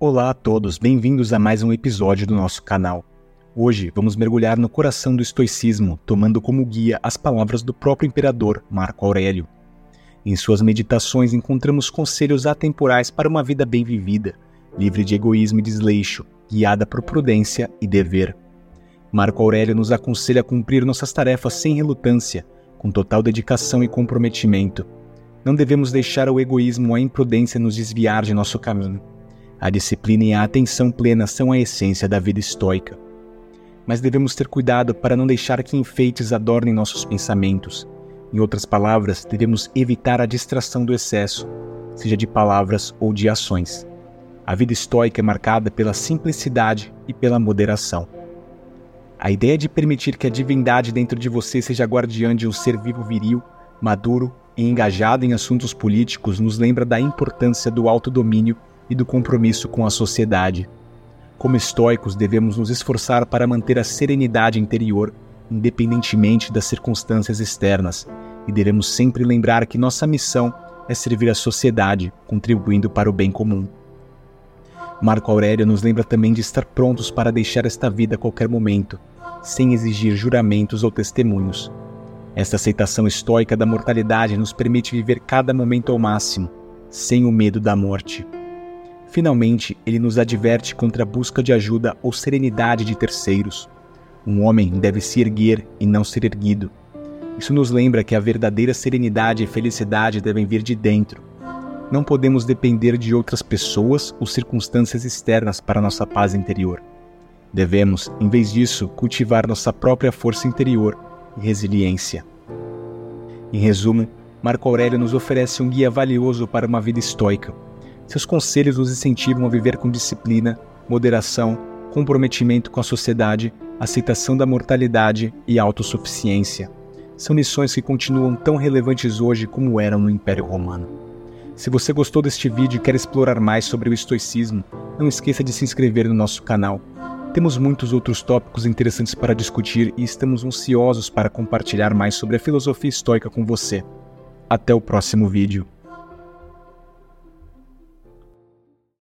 Olá a todos, bem-vindos a mais um episódio do nosso canal. Hoje vamos mergulhar no coração do estoicismo, tomando como guia as palavras do próprio imperador Marco Aurélio. Em suas meditações encontramos conselhos atemporais para uma vida bem vivida, livre de egoísmo e desleixo, guiada por prudência e dever. Marco Aurélio nos aconselha a cumprir nossas tarefas sem relutância, com total dedicação e comprometimento. Não devemos deixar o egoísmo ou a imprudência nos desviar de nosso caminho. A disciplina e a atenção plena são a essência da vida estoica. Mas devemos ter cuidado para não deixar que enfeites adornem nossos pensamentos. Em outras palavras, devemos evitar a distração do excesso, seja de palavras ou de ações. A vida estoica é marcada pela simplicidade e pela moderação. A ideia de permitir que a divindade dentro de você seja guardiã de um ser vivo viril, maduro e engajado em assuntos políticos nos lembra da importância do autodomínio e do compromisso com a sociedade. Como estoicos, devemos nos esforçar para manter a serenidade interior, independentemente das circunstâncias externas, e devemos sempre lembrar que nossa missão é servir a sociedade, contribuindo para o bem comum. Marco Aurélio nos lembra também de estar prontos para deixar esta vida a qualquer momento, sem exigir juramentos ou testemunhos. Esta aceitação estoica da mortalidade nos permite viver cada momento ao máximo, sem o medo da morte. Finalmente, ele nos adverte contra a busca de ajuda ou serenidade de terceiros. Um homem deve se erguer e não ser erguido. Isso nos lembra que a verdadeira serenidade e felicidade devem vir de dentro. Não podemos depender de outras pessoas ou circunstâncias externas para nossa paz interior. Devemos, em vez disso, cultivar nossa própria força interior e resiliência. Em resumo, Marco Aurélio nos oferece um guia valioso para uma vida estoica seus conselhos nos incentivam a viver com disciplina, moderação, comprometimento com a sociedade, aceitação da mortalidade e autossuficiência. São lições que continuam tão relevantes hoje como eram no Império Romano. Se você gostou deste vídeo e quer explorar mais sobre o estoicismo, não esqueça de se inscrever no nosso canal. Temos muitos outros tópicos interessantes para discutir e estamos ansiosos para compartilhar mais sobre a filosofia estoica com você. Até o próximo vídeo.